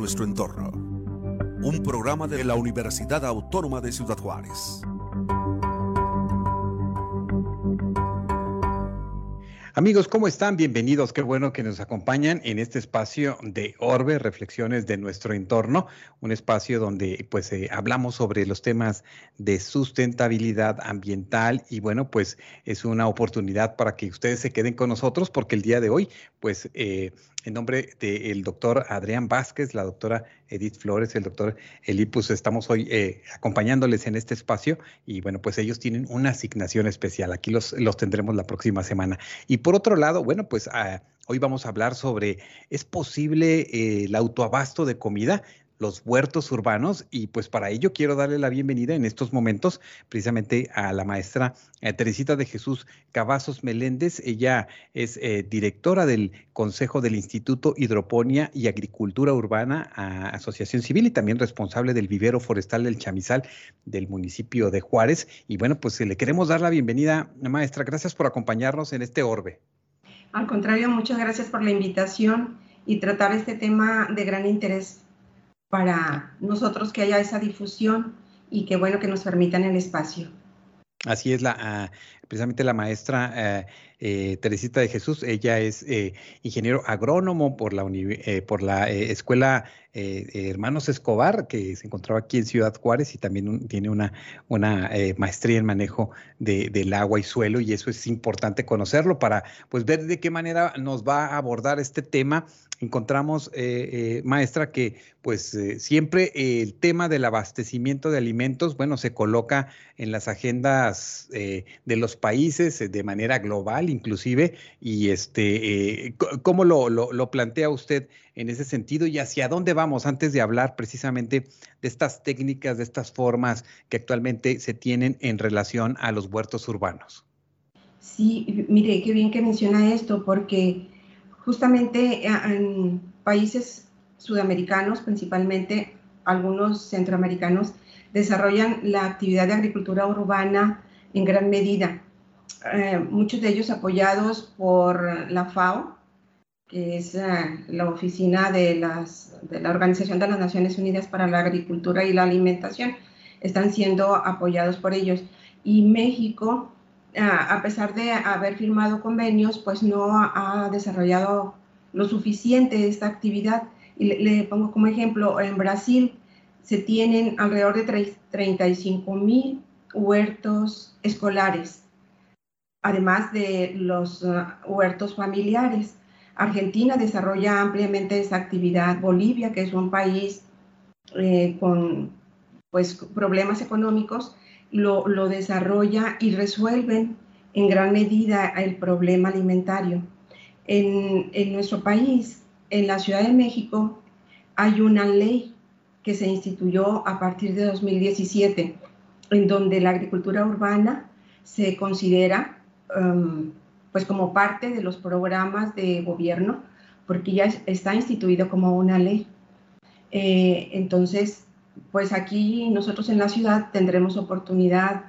Nuestro entorno. Un programa de la Universidad Autónoma de Ciudad Juárez. Amigos, ¿cómo están? Bienvenidos. Qué bueno que nos acompañan en este espacio de Orbe, reflexiones de nuestro entorno, un espacio donde pues eh, hablamos sobre los temas de sustentabilidad ambiental y bueno, pues es una oportunidad para que ustedes se queden con nosotros porque el día de hoy pues eh, en nombre del doctor Adrián Vázquez, la doctora Edith Flores, el doctor Elipus, estamos hoy eh, acompañándoles en este espacio y bueno, pues ellos tienen una asignación especial. Aquí los, los tendremos la próxima semana. Y por otro lado, bueno, pues ah, hoy vamos a hablar sobre, ¿es posible eh, el autoabasto de comida? Los huertos urbanos y pues para ello quiero darle la bienvenida en estos momentos precisamente a la maestra eh, Teresita de Jesús Cavazos Meléndez. Ella es eh, directora del Consejo del Instituto Hidroponía y Agricultura Urbana, Asociación Civil y también responsable del vivero forestal del Chamizal del municipio de Juárez. Y bueno, pues le queremos dar la bienvenida, maestra. Gracias por acompañarnos en este orbe. Al contrario, muchas gracias por la invitación y tratar este tema de gran interés para nosotros que haya esa difusión y que bueno que nos permitan el espacio. Así es, la, ah, precisamente la maestra eh, eh, Teresita de Jesús, ella es eh, ingeniero agrónomo por la, por la Escuela Hermanos Escobar, que se encontraba aquí en Ciudad Juárez y también tiene una, maestría en manejo del agua y suelo y eso es importante conocerlo para pues ver de qué manera nos va a abordar este tema encontramos, eh, eh, maestra, que pues eh, siempre el tema del abastecimiento de alimentos, bueno, se coloca en las agendas de los países de manera global inclusive, y este, ¿cómo lo, lo, plantea usted en ese sentido y hacia dónde vamos antes de hablar precisamente de estas técnicas, de estas formas que actualmente se tienen en relación a los huertos urbanos? Sí, mire, qué bien que menciona esto, porque justamente eh, en países sudamericanos, principalmente algunos centroamericanos, desarrollan la actividad de agricultura urbana en gran medida. Eh, muchos de ellos apoyados por la FAO, que es eh, la oficina de, la Organización de las Naciones Unidas para la Agricultura y la Alimentación, están siendo apoyados por ellos. Y México a pesar de haber firmado convenios, pues no ha desarrollado lo suficiente esta actividad. Y le, pongo como ejemplo, en Brasil se tienen alrededor de 35 mil huertos escolares, además de los uh, huertos familiares. Argentina desarrolla ampliamente esta actividad. Bolivia, que es un país eh, con pues, problemas económicos, lo, desarrolla y resuelven en gran medida el problema alimentario. En, nuestro país, en la Ciudad de México, hay una ley que se instituyó a partir de 2017, en donde la agricultura urbana se considera um, pues como parte de los programas de gobierno, porque ya está instituido como una ley. Eh, entonces, pues aquí nosotros en la ciudad tendremos oportunidad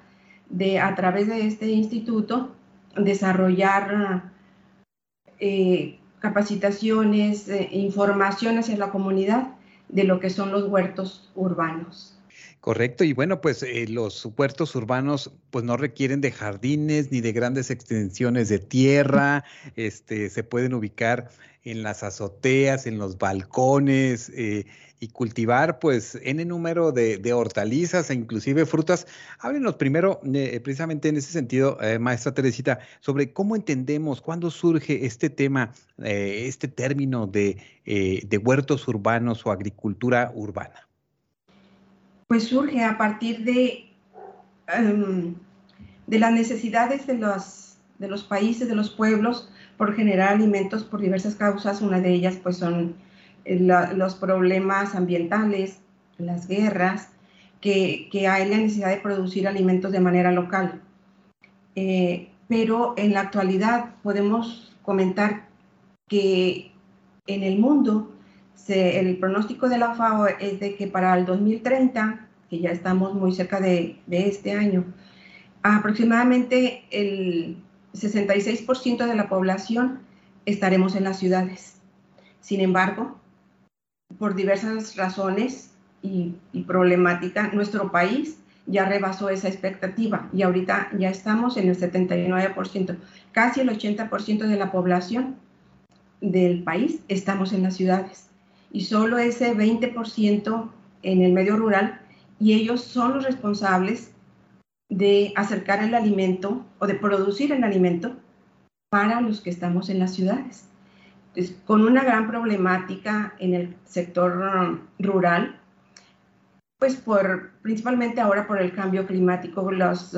de, a través de este instituto, desarrollar eh, capacitaciones, eh, información hacia la comunidad de lo que son los huertos urbanos. Correcto, y bueno, pues eh, los huertos urbanos pues no requieren de jardines ni de grandes extensiones de tierra, este, se pueden ubicar en las azoteas, en los balcones y cultivar pues n número de, hortalizas e inclusive frutas. Háblenos primero, eh, precisamente en ese sentido, maestra Teresita, sobre cómo entendemos, cuándo surge este tema, este término de, de huertos urbanos o agricultura urbana pues surge a partir de, em, de las necesidades de los, de los países, de los pueblos, por generar alimentos por diversas causas. Una de ellas pues son los problemas ambientales, las guerras, que, hay la necesidad de producir alimentos de manera local. Eh, pero en la actualidad podemos comentar que en el mundo el pronóstico de la FAO es de que para el 2030, que ya estamos muy cerca de, de este año, aproximadamente el 66% de la población estaremos en las ciudades. Sin embargo, por diversas razones y, problemática, nuestro país ya rebasó esa expectativa y ahorita ya estamos en el 79%. Casi el 80% de la población del país estamos en las ciudades y solo ese 20% en el medio rural y ellos son los responsables de acercar el alimento o de producir el alimento para los que estamos en las ciudades. Con una gran problemática en el sector rural, pues por, principalmente ahora por el cambio climático, los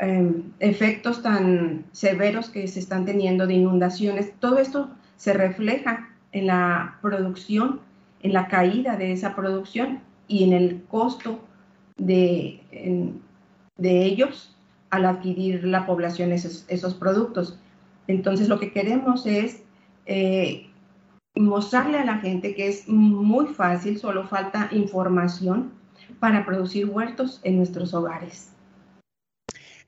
em, efectos tan severos que se están teniendo de inundaciones, todo esto se refleja en la producción, en la caída de esa producción y en el costo de, de ellos al adquirir la población esos, esos productos. Entonces lo que queremos es eh, mostrarle a la gente que es muy fácil, solo falta información para producir huertos en nuestros hogares.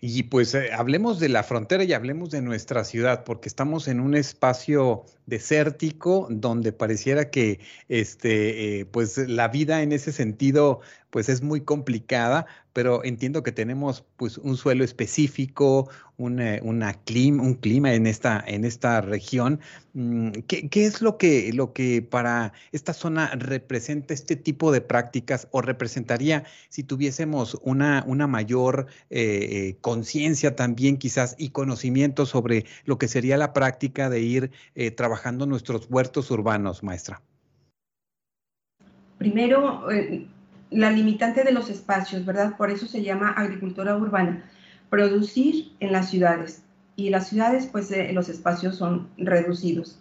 Y pues eh, hablemos de la frontera y hablemos de nuestra ciudad, porque estamos en un espacio desértico donde pareciera que este, eh, pues la vida en ese sentido pues es muy complicada, pero entiendo que tenemos pues un suelo específico, una, clima, un clima en esta, en esta región. Mm, ¿Qué, es lo que, lo que para esta zona representa este tipo de prácticas o representaría si tuviésemos una, una mayor eh, eh, conciencia también quizás y conocimiento sobre lo que sería la práctica de ir eh, trabajando nuestros huertos urbanos, maestra? Primero, la limitante de los espacios, ¿verdad? Por eso se llama agricultura urbana. Producir en las ciudades. Y las ciudades, pues eh, los espacios son reducidos.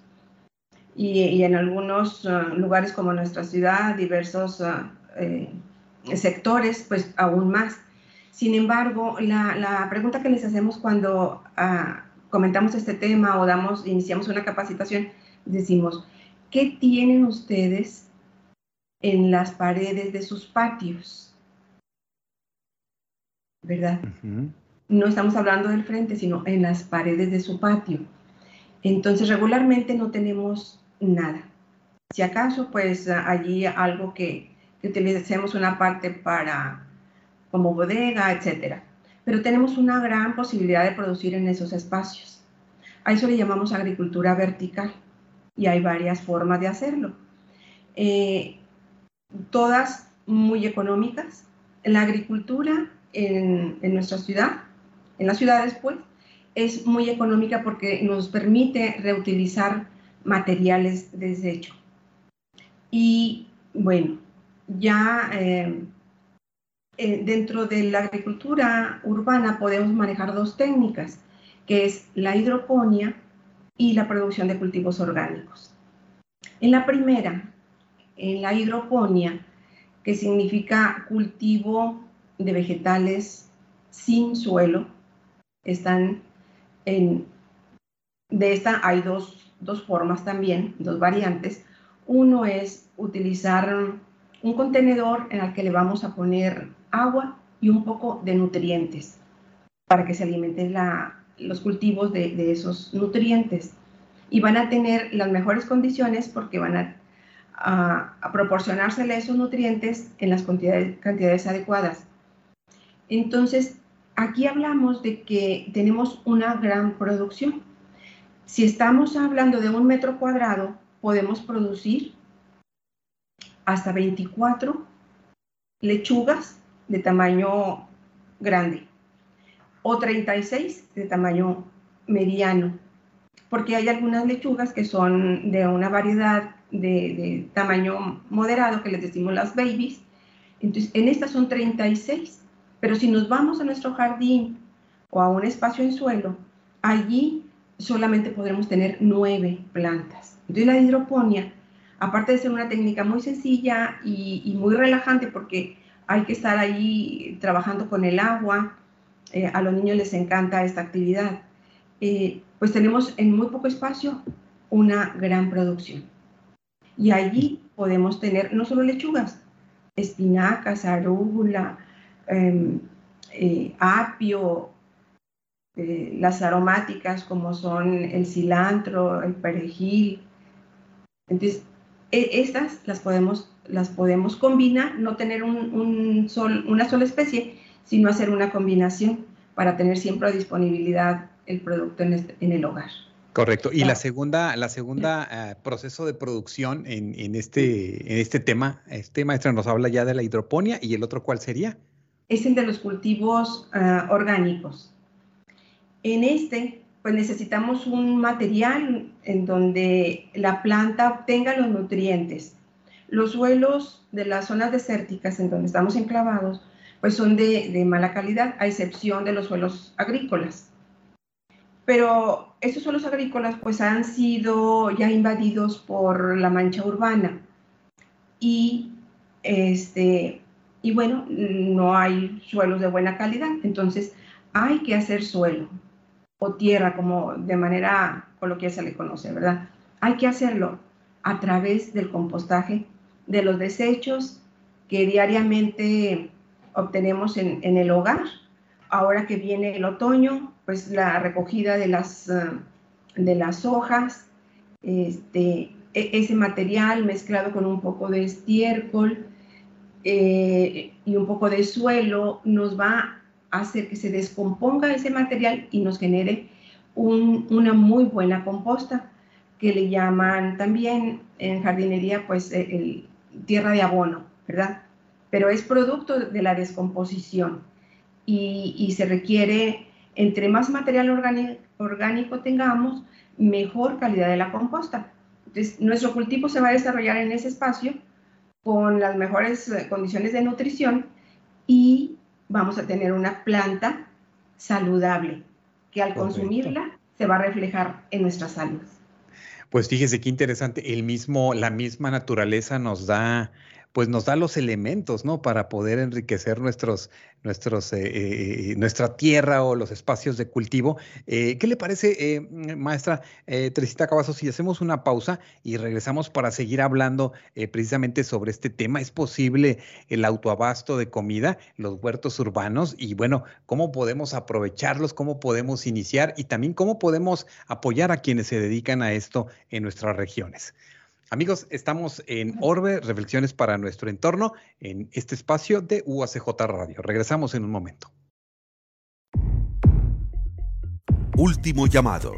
Y, en algunos uh, lugares como nuestra ciudad, diversos uh, eh, sectores, pues aún más. Sin embargo, la, pregunta que les hacemos cuando uh, comentamos este tema o damos, iniciamos una capacitación, decimos, ¿qué tienen ustedes en las paredes de sus patios. ¿Verdad? No estamos hablando del frente, sino en las paredes de su patio. Entonces, regularmente no tenemos nada. Si acaso, pues allí algo que, que utilicemos una parte para, como bodega, etcétera. Pero tenemos una gran posibilidad de producir en esos espacios. A eso le llamamos agricultura vertical y hay varias formas de hacerlo. Eh, todas muy económicas. La agricultura en, nuestra ciudad, en las ciudades pues, es muy económica porque nos permite reutilizar materiales de desecho. Y bueno, ya eh, eh, dentro de la agricultura urbana podemos manejar dos técnicas, que es la hidroponía y la producción de cultivos orgánicos. En la primera, en la hidroponía, que significa cultivo de vegetales sin suelo. Están en, de esta hay dos, dos formas también, dos variantes. Uno es utilizar un contenedor en el que le vamos a poner agua y un poco de nutrientes para que se alimenten la, los cultivos de, de, esos nutrientes. Y van a tener las mejores condiciones porque van a a, proporcionársele esos nutrientes en las cantidades, adecuadas. Entonces, aquí hablamos de que tenemos una gran producción. Si estamos hablando de un metro cuadrado, podemos producir hasta 24 lechugas de tamaño grande o 36 de tamaño mediano, porque hay algunas lechugas que son de una variedad de, tamaño moderado, que les decimos las babies. Entonces, en estas son 36, pero si nos vamos a nuestro jardín o a un espacio en suelo, allí solamente podremos tener nueve plantas. Entonces, la hidroponía aparte de ser una técnica muy sencilla y, muy relajante porque hay que estar ahí trabajando con el agua, eh, a los niños les encanta esta actividad, eh, pues tenemos en muy poco espacio una gran producción. Y allí podemos tener no solo lechugas, espinacas, arúgula, em, eh, apio, las aromáticas como son el cilantro, el perejil. Entonces, e, estas las podemos, las podemos combinar, no tener un, sol, una sola especie, sino hacer una combinación para tener siempre disponibilidad el producto en, este, el hogar. Correcto. Y la segunda, la segunda eh, proceso de producción en, este, en este tema, este maestra nos habla ya de la hidroponía y el otro cuál sería? Es el de los cultivos ah, orgánicos. En este pues necesitamos un material en donde la planta obtenga los nutrientes. Los suelos de las zonas desérticas en donde estamos enclavados, pues son de, mala calidad, a excepción de los suelos agrícolas. Pero estos suelos agrícolas pues han sido ya invadidos por la mancha urbana y este y bueno, no hay suelos de buena calidad, entonces hay que hacer suelo, o tierra, como de manera coloquial se le conoce, ¿verdad? Hay que hacerlo a través del compostaje de los desechos que diariamente obtenemos en, el hogar. Ahora que viene el otoño, pues la recogida de las, eh, de las hojas, este, e, ese material mezclado con un poco de estiércol eh, y un poco de suelo nos va hacer que se descomponga ese material y nos genere una muy buena composta que le llaman también en jardinería pues e, el, tierra de abono, ¿verdad? Pero es producto de la descomposición y, se requiere, entre más material orgánico, orgánico tengamos, mejor calidad de la composta. Entonces, nuestro cultivo se va a desarrollar en ese espacio con las mejores eh, condiciones de nutrición y vamos a tener una planta saludable que al consumirla se va a reflejar en nuestra salud. Pues fíjese qué interesante, el mismo, la misma naturaleza nos da pues nos da los elementos, ¿no? Para poder enriquecer nuestros, nuestros, eh, eh, eh, nuestra tierra o los espacios de cultivo. ¿Qué le parece, maestra Teresita Cavazos, si hacemos una pausa y regresamos para seguir hablando precisamente sobre este tema? ¿Es posible el autoabasto de comida, los huertos urbanos y, bueno, cómo podemos aprovecharlos, cómo podemos iniciar y también cómo podemos apoyar a quienes se dedican a esto en nuestras regiones? Amigos, estamos en Orbe, Reflexiones para nuestro entorno, en este espacio de UACJ Radio. Regresamos en un momento. Último llamado.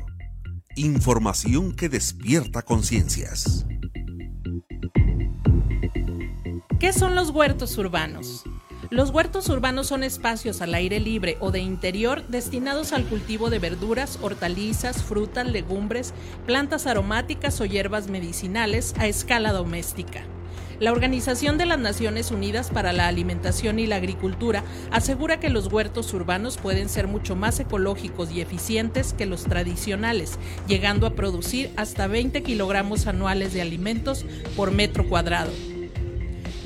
Información que despierta conciencias. ¿Qué son los huertos urbanos? Los huertos urbanos son espacios al aire libre o de interior destinados al cultivo de verduras, hortalizas, frutas, legumbres, plantas aromáticas o hierbas medicinales a escala doméstica. La Organización de las Naciones Unidas para la Alimentación y la Agricultura asegura que los huertos urbanos pueden ser mucho más ecológicos y eficientes que los tradicionales, llegando a producir hasta 20 kilogramos anuales de alimentos por metro cuadrado.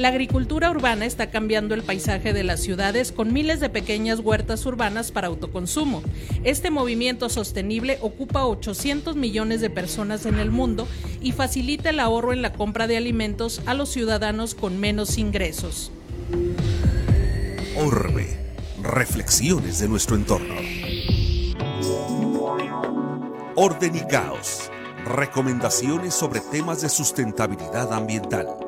La agricultura urbana está cambiando el paisaje de las ciudades con miles de pequeñas huertas urbanas para autoconsumo. Este movimiento sostenible ocupa 800 millones de personas en el mundo y facilita el ahorro en la compra de alimentos a los ciudadanos con menos ingresos. Orbe, reflexiones de nuestro entorno. Orden y caos, recomendaciones sobre temas de sustentabilidad ambiental.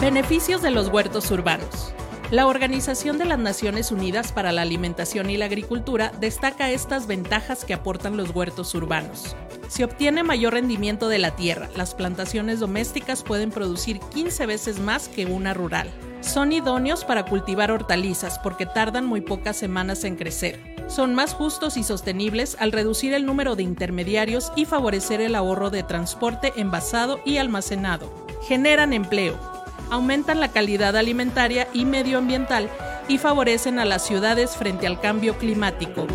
Beneficios de los huertos urbanos. La Organización de las Naciones Unidas para la Alimentación y la Agricultura destaca estas ventajas que aportan los huertos urbanos. Se obtiene mayor rendimiento de la tierra. Las plantaciones domésticas pueden producir 15 veces más que una rural. Son idóneos para cultivar hortalizas porque tardan muy pocas semanas en crecer. Son más justos y sostenibles al reducir el número de intermediarios y favorecer el ahorro de transporte, envasado y almacenado. Generan empleo aumentan la calidad alimentaria y medioambiental y favorecen a las ciudades frente al cambio climático.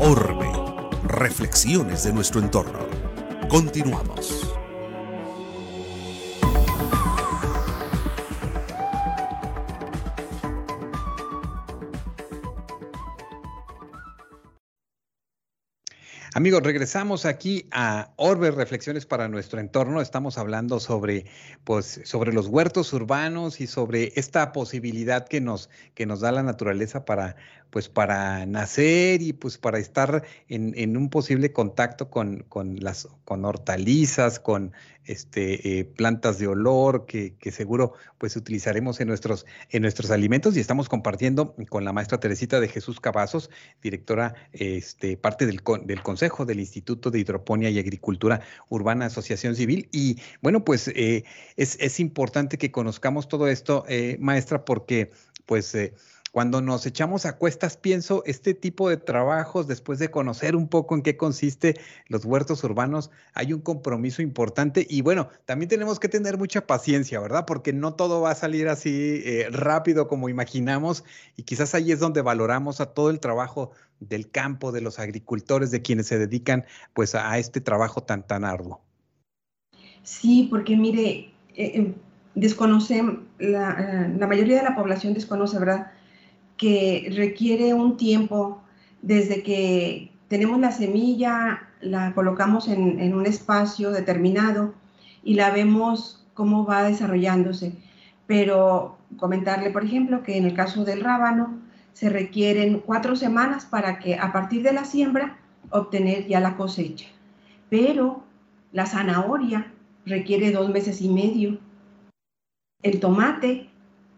Orbe, reflexiones de nuestro entorno. Continuamos. Amigos, regresamos aquí a Orbe Reflexiones para nuestro entorno. Estamos hablando sobre, pues, sobre los huertos urbanos y sobre esta posibilidad que nos, que nos da la naturaleza para, pues, para nacer y pues para estar en, un posible contacto con, con, las, con hortalizas, con este, eh, plantas de olor que, seguro pues utilizaremos en nuestros, en nuestros alimentos y estamos compartiendo con la maestra Teresita de Jesús Cavazos, directora, este, parte del, del Consejo del Instituto de Hidroponía y Agricultura Urbana Asociación Civil. Y bueno, pues eh, es, es, importante que conozcamos todo esto, eh, maestra, porque pues cuando nos echamos a cuestas, pienso, este tipo de trabajos, después de conocer un poco en qué consiste los huertos urbanos, hay un compromiso importante y bueno, también tenemos que tener mucha paciencia, ¿verdad? Porque no todo va a salir así eh, rápido como imaginamos y quizás ahí es donde valoramos a todo el trabajo del campo, de los agricultores, de quienes se dedican pues a este trabajo tan, tan arduo. Sí, porque mire, eh, la, eh, la mayoría de la población desconoce, ¿verdad? Que requiere un tiempo desde que tenemos la semilla, la colocamos en, un espacio determinado y la vemos cómo va desarrollándose. Pero comentarle, por ejemplo, que en el caso del rábano se requieren cuatro semanas para que a partir de la siembra obtener ya la cosecha. Pero la zanahoria requiere dos meses y medio. El tomate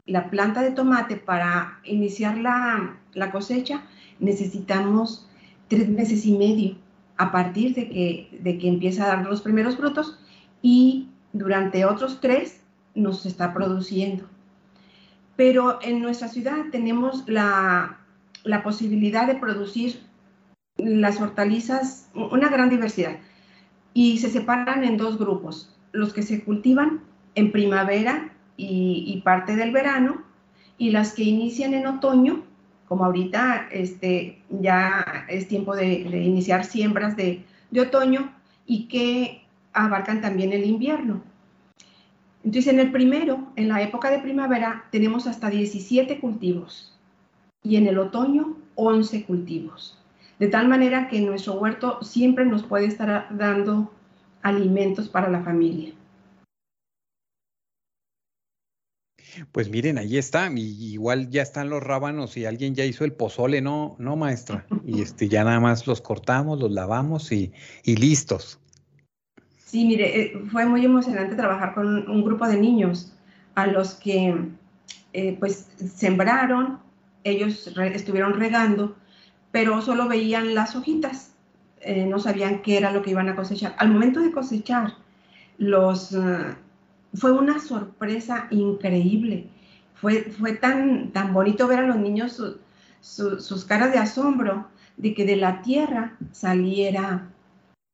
la planta de tomate para iniciar la, cosecha necesitamos tres meses y medio a partir de que, de que empieza a dar los primeros frutos y durante otros tres nos está produciendo. Pero en nuestra ciudad tenemos la, la posibilidad de producir las hortalizas, una gran diversidad, y se separan en dos grupos, los que se cultivan en primavera y, parte del verano, y las que inician en otoño, como ahorita este, ya es tiempo de, iniciar siembras de, de, otoño y que abarcan también el invierno. Entonces, en el primero, en la época de primavera, tenemos hasta 17 cultivos y en el otoño 11 cultivos. De tal manera que nuestro huerto siempre nos puede estar dando alimentos para la familia. Pues miren, ahí está, y igual ya están los rábanos y alguien ya hizo el pozole, ¿no, no maestra? Y este ya nada más los cortamos, los lavamos y, listos. Sí, mire, eh, fue muy emocionante trabajar con un grupo de niños a los que eh, pues sembraron, ellos estuvieron regando, pero solo veían las hojitas, eh, no sabían qué era lo que iban a cosechar. Al momento de cosechar, los fue una sorpresa increíble. Fue, fue tan, tan bonito ver a los niños sus caras de asombro de que de la tierra saliera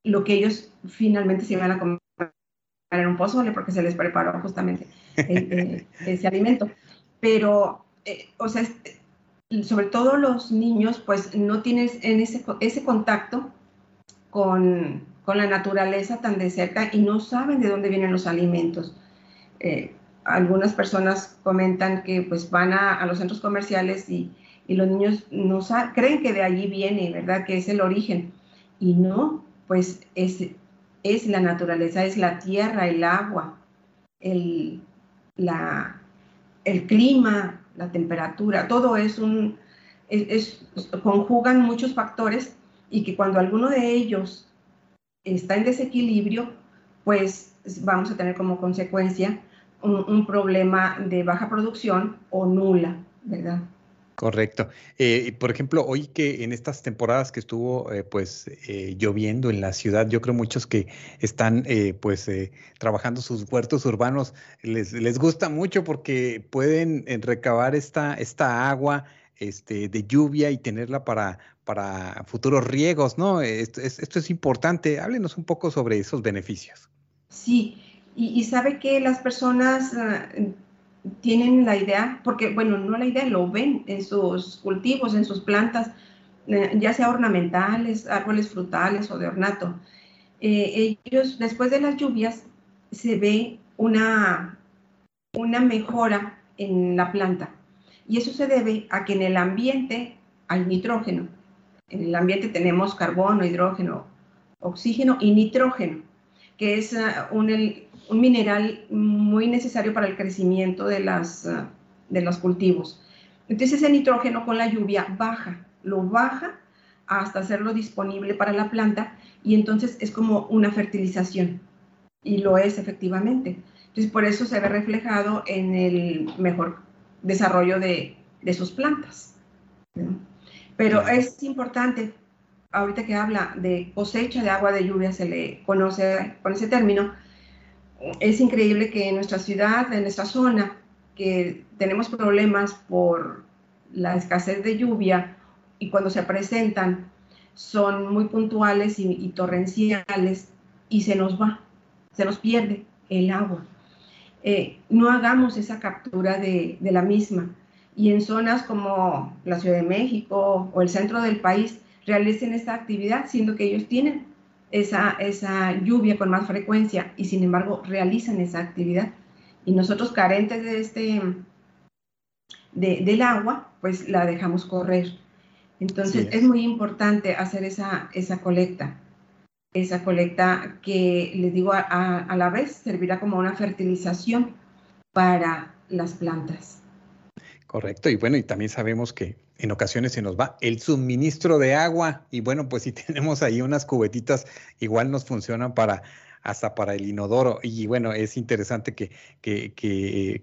lo que ellos finalmente se iban a comer en un pozole porque se les preparó justamente ese alimento. Pero, eh, o sea, sobre todo los niños, pues no tienes en ese, ese contacto con, con la naturaleza tan de cerca y no saben de dónde vienen los alimentos. Eh, algunas personas comentan que pues van a, los centros comerciales y, los niños creen que de allí viene, ¿verdad? Que es el origen. Y no, pues es, es la naturaleza, es la tierra, el agua, el, la, el clima, la temperatura, todo es un, es, conjugan muchos factores y que cuando alguno de ellos está en desequilibrio, pues vamos a tener como consecuencia un, problema de baja producción o nula, ¿verdad? Correcto. Eh, por ejemplo, hoy que en estas temporadas que estuvo eh, pues eh, lloviendo en la ciudad, yo creo muchos que están pues trabajando sus huertos urbanos les, les gusta mucho porque pueden recabar esta, esta agua este, de lluvia y tenerla para, para futuros riegos, ¿no? Esto, esto es importante. Háblenos un poco sobre esos beneficios. Sí, y, sabe que las personas ah, tienen la idea, porque bueno, no la idea, lo ven en sus cultivos, en sus plantas, eh, ya sea ornamentales, árboles frutales o de ornato, eh, ellos, después de las lluvias, se ve una, una mejora en la planta. Y eso se debe a que en el ambiente hay nitrógeno. En el ambiente tenemos carbono, hidrógeno, oxígeno y nitrógeno, que es un, un, mineral muy necesario para el crecimiento de, las, uh, de los cultivos. Entonces ese nitrógeno con la lluvia baja, lo baja hasta hacerlo disponible para la planta y entonces es como una fertilización y lo es efectivamente. Entonces por eso se ve reflejado en el mejor desarrollo de, de sus plantas. Pero es importante, ahorita que habla de cosecha de agua de lluvia, se le conoce con ese término, es increíble que en nuestra ciudad, en nuestra zona, que tenemos problemas por la escasez de lluvia y cuando se presentan son muy puntuales y, torrenciales y se nos va, se nos pierde el agua. Eh, no hagamos esa captura de, de la misma y en zonas como la Ciudad de México o el centro del país realicen esta actividad, siendo que ellos tienen esa, esa lluvia con más frecuencia y sin embargo realizan esa actividad. Y nosotros carentes de este, de, del agua, pues la dejamos correr. Entonces es. muy importante hacer esa, esa colecta, esa colecta que les digo a, a la vez servirá como una fertilización para las plantas. Correcto, y bueno, y también sabemos que en ocasiones se nos va el suministro de agua y bueno, pues si tenemos ahí unas cubetitas, igual nos funcionan para hasta para el inodoro. Y bueno, es interesante que, que,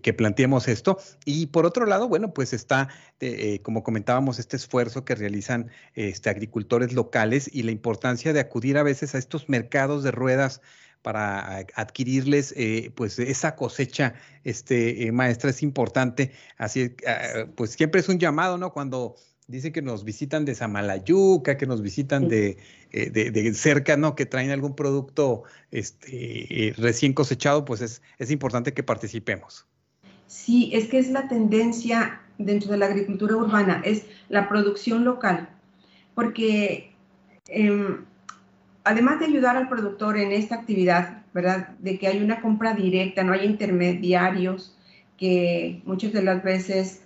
que, planteemos esto. Y por otro lado, bueno, pues está, eh, como comentábamos, este esfuerzo que realizan este, agricultores locales y la importancia de acudir a veces a estos mercados de ruedas para adquirirles eh, pues esa cosecha este eh, maestra es importante así ah, pues siempre es un llamado no cuando dice que nos visitan de Samalayuca, que nos visitan de, eh, de, cerca, ¿no? Que traen algún producto este, recién cosechado, pues es, es importante que participemos. Sí, es que es la tendencia dentro de la agricultura urbana, es la producción local, porque em, además de ayudar al productor en esta actividad, ¿verdad? De que hay una compra directa, no hay intermediarios, que muchas de las veces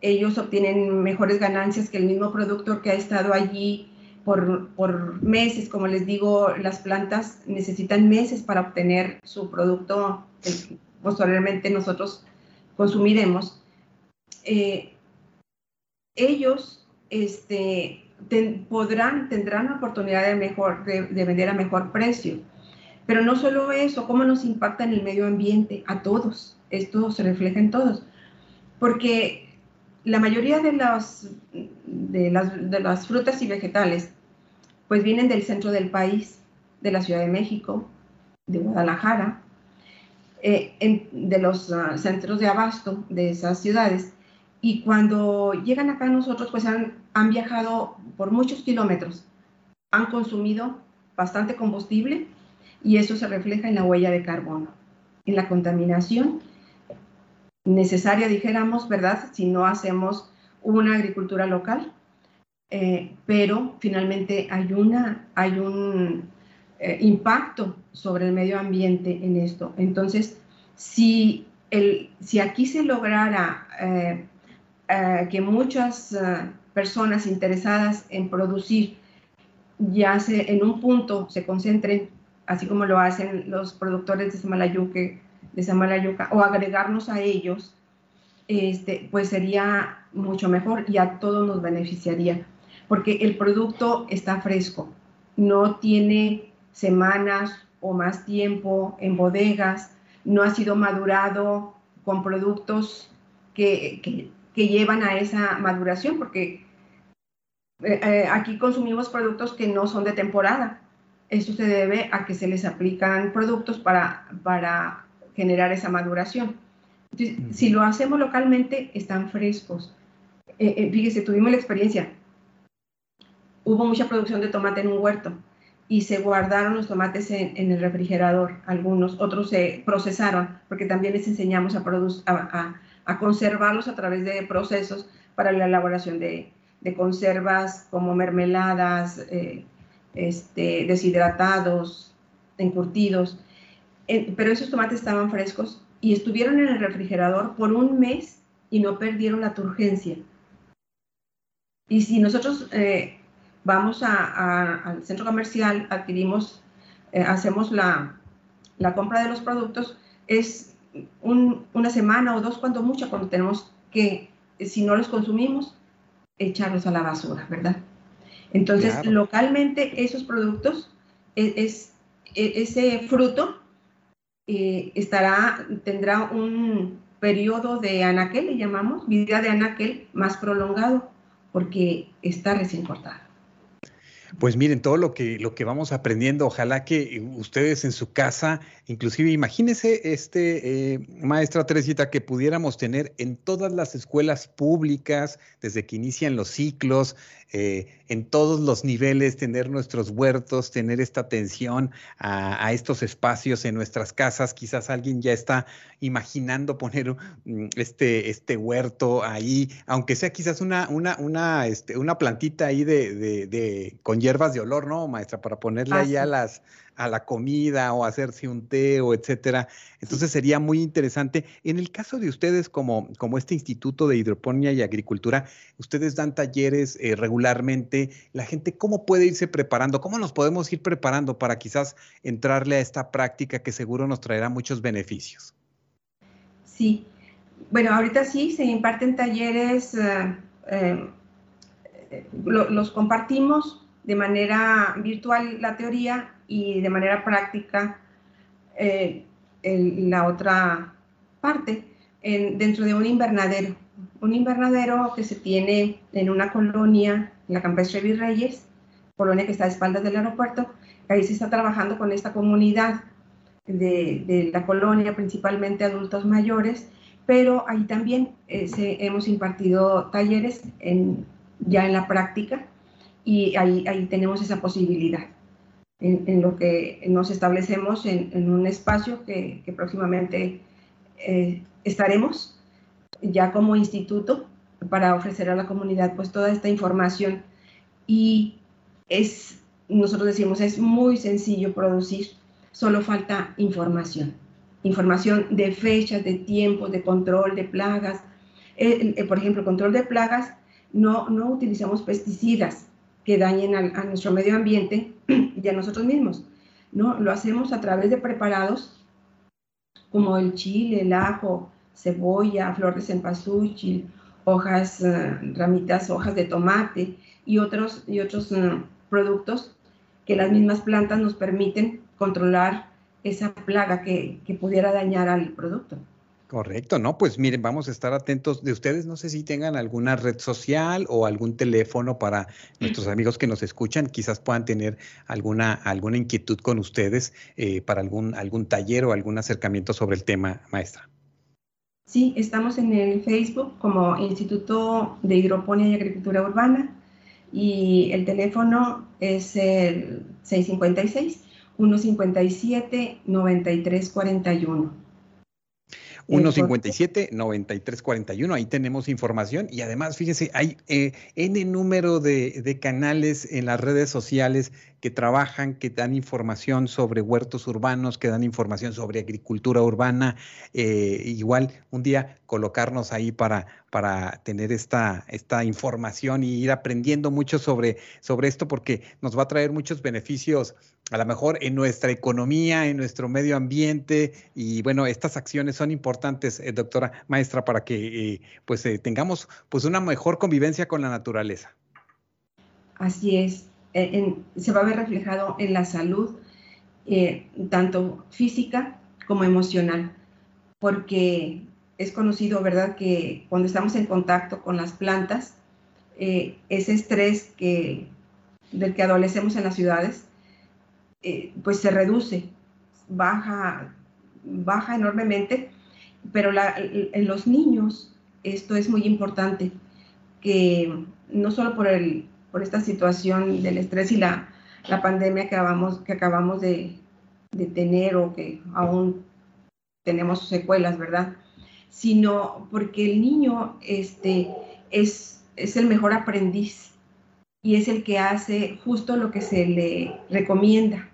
ellos obtienen mejores ganancias que el mismo productor que ha estado allí por, por, meses. Como les digo, las plantas necesitan meses para obtener su producto que posteriormente nosotros consumiremos. Eh, ellos este, podrán, tendrán la oportunidad de, vender a mejor precio. Pero no solo eso, cómo nos impacta en el medio ambiente, a todos. Esto se refleja en todos. Porque la mayoría de las, frutas y vegetales pues vienen del centro del país, de la Ciudad de México, de Guadalajara, eh, de los uh, centros de abasto de esas ciudades. Y cuando llegan acá nosotros, pues han, han viajado por muchos kilómetros, han consumido bastante combustible y eso se refleja en la huella de carbono, en la contaminación necesaria, dijéramos, ¿verdad? Si no hacemos una agricultura local, eh, pero finalmente hay, una, hay un eh, impacto sobre el medio ambiente en esto. Entonces, si, el, si aquí se lograra eh, que muchas personas interesadas en producir ya se, en un punto se concentren, así como lo hacen los productores de Samalayuca, de Samalayuca o agregarnos a ellos, este, pues sería mucho mejor y a todos nos beneficiaría, porque el producto está fresco, no tiene semanas o más tiempo en bodegas, no ha sido madurado con productos que, que llevan a esa maduración, porque eh, eh, aquí consumimos productos que no son de temporada. Eso se debe a que se les aplican productos para, para generar esa maduración. si lo hacemos localmente, están frescos. Eh, fíjese, tuvimos la experiencia. Hubo mucha producción de tomate en un huerto y se guardaron los tomates en, el refrigerador, algunos, otros se procesaron, porque también les enseñamos a, a, a conservarlos a través de procesos para la elaboración de, de conservas como mermeladas, eh, este, deshidratados, encurtidos, pero esos tomates estaban frescos y estuvieron en el refrigerador por un mes y no perdieron la turgencia. Y si nosotros eh, vamos al centro comercial, adquirimos, eh, hacemos la, la, compra de los productos, es una semana o dos cuando mucho, cuando tenemos que, si no los consumimos, echarlos a la basura, ¿verdad? Entonces, localmente esos productos, e, es, e, ese fruto eh, estará, tendrá un periodo de anaquel, le llamamos, vida de anaquel más prolongado, porque está recién cortado. Pues miren, todo lo que, lo que vamos aprendiendo, ojalá que ustedes en su casa, inclusive imagínense, este, eh, maestra Teresita, que pudiéramos tener en todas las escuelas públicas, desde que inician los ciclos, eh, en todos los niveles, tener nuestros huertos, tener esta atención a, estos espacios en nuestras casas. Quizás alguien ya está imaginando poner mm, este, este huerto ahí, aunque sea quizás una, una, una, este, una plantita ahí de, de, con hierbas de olor, ¿no, maestra? Para ponerle ahí a las, a la comida o hacerse un té o etcétera. Entonces sería muy interesante. En el caso de ustedes, como, como este Instituto de Hidroponía y Agricultura, ustedes dan talleres eh, regularmente. La gente, ¿cómo puede irse preparando? ¿Cómo nos podemos ir preparando para quizás entrarle a esta práctica que seguro nos traerá muchos beneficios? Sí. Bueno, ahorita sí se imparten talleres, eh, eh, los compartimos de manera virtual la teoría y de manera práctica eh, la otra parte dentro de un invernadero. Un invernadero que se tiene en una colonia, la campestre Virreyes, colonia que está a espaldas del aeropuerto. Ahí se está trabajando con esta comunidad de, la colonia, principalmente adultos mayores, pero ahí también eh, hemos impartido talleres ya en la práctica y ahí, ahí tenemos esa posibilidad en, lo que nos establecemos en, un espacio que, próximamente eh, estaremos ya como instituto para ofrecer a la comunidad pues toda esta información. Y es, nosotros decimos, es muy sencillo producir, solo falta información, información de fechas, de tiempos, de control de plagas. Eh, eh, por ejemplo, control de plagas, no, no utilizamos pesticidas, que dañen a, nuestro medio ambiente y a nosotros mismos. ¿no? Lo hacemos a través de preparados como el chile, el ajo, cebolla, flor de cempasúchil, hojas, eh, ramitas, hojas de tomate y otros, y otros eh, productos que las mismas plantas nos permiten controlar esa plaga que pudiera dañar al producto. Correcto, ¿no? Pues miren, vamos a estar atentos de ustedes. No sé si tengan alguna red social o algún teléfono para nuestros amigos que nos escuchan, quizás puedan tener alguna, alguna inquietud con ustedes eh, para algún, algún taller o algún acercamiento sobre el tema, maestra. Sí, estamos en el Facebook como Instituto de Hidroponía y Agricultura Urbana y el teléfono es el 656 157 9341. 157-9341, ahí tenemos información. Y además, fíjese, hay eh, N número de, de, canales en las redes sociales que trabajan, que dan información sobre huertos urbanos, que dan información sobre agricultura urbana. Eh, igual un día colocarnos ahí para, para tener esta, esta información y ir aprendiendo mucho sobre, sobre esto porque nos va a traer muchos beneficios a lo mejor en nuestra economía, en nuestro medio ambiente. Y bueno, estas acciones son importantes, eh, doctora maestra, para que eh, pues tengamos pues una mejor convivencia con la naturaleza. Así es, se va a ver reflejado en la salud, eh, tanto física como emocional, porque es conocido, ¿verdad?, que cuando estamos en contacto con las plantas, eh, ese estrés que, del que adolecemos en las ciudades, eh, pues se reduce, baja, baja enormemente, pero en los niños esto es muy importante, que no solo por el por esta situación del estrés y la, la pandemia que acabamos, de, tener o que aún tenemos secuelas, ¿verdad? Sino porque el niño este, es, es el mejor aprendiz y es el que hace justo lo que se le recomienda.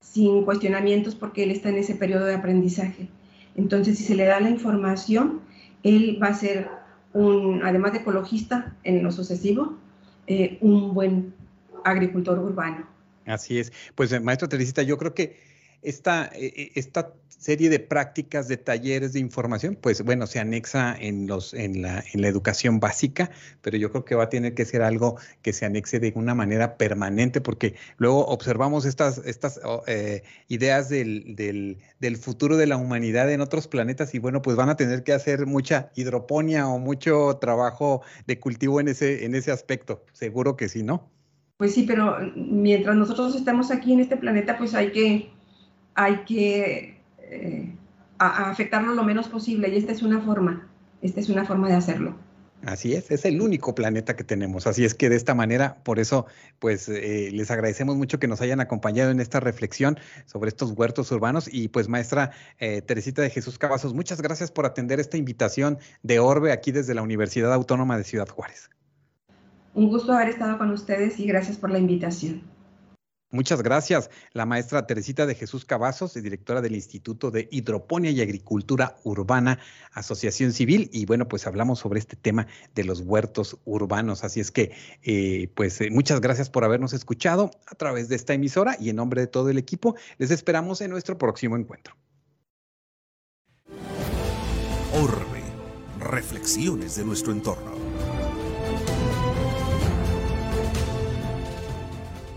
sin cuestionamientos porque él está en ese periodo de aprendizaje. Entonces, si se le da la información, él va a ser un, además de ecologista en lo sucesivo, eh, un buen agricultor urbano. Así es. Pues, eh, maestro Teresita, yo creo que esta, eh, esta serie de prácticas, de talleres, de información, pues bueno, se anexa en, los, en, la, en la educación básica, pero yo creo que va a tener que ser algo que se anexe de una manera permanente, porque luego observamos estas, estas eh, ideas del, del, del, futuro de la humanidad en otros planetas y bueno, pues van a tener que hacer mucha hidroponía o mucho trabajo de cultivo en ese, en ese aspecto. Seguro que sí, ¿no? Pues sí, pero mientras nosotros estamos aquí en este planeta, pues hay que, hay que eh, a, afectarlo lo menos posible y esta es una forma, esta es una forma de hacerlo. Así es, es el único planeta que tenemos. Así es que de esta manera, por eso, pues eh, les agradecemos mucho que nos hayan acompañado en esta reflexión sobre estos huertos urbanos. Y pues, maestra eh, Teresita de Jesús Cavazos, muchas gracias por atender esta invitación de Orbe aquí desde la Universidad Autónoma de Ciudad Juárez. Un gusto haber estado con ustedes y gracias por la invitación. Muchas gracias. La maestra Teresita de Jesús Cavazos, directora del Instituto de Hidroponía y Agricultura Urbana, Asociación Civil. Y bueno, pues hablamos sobre este tema de los huertos urbanos. Así es que, eh, pues eh, muchas gracias por habernos escuchado a través de esta emisora y en nombre de todo el equipo, les esperamos en nuestro próximo encuentro. Orbe, reflexiones de nuestro entorno.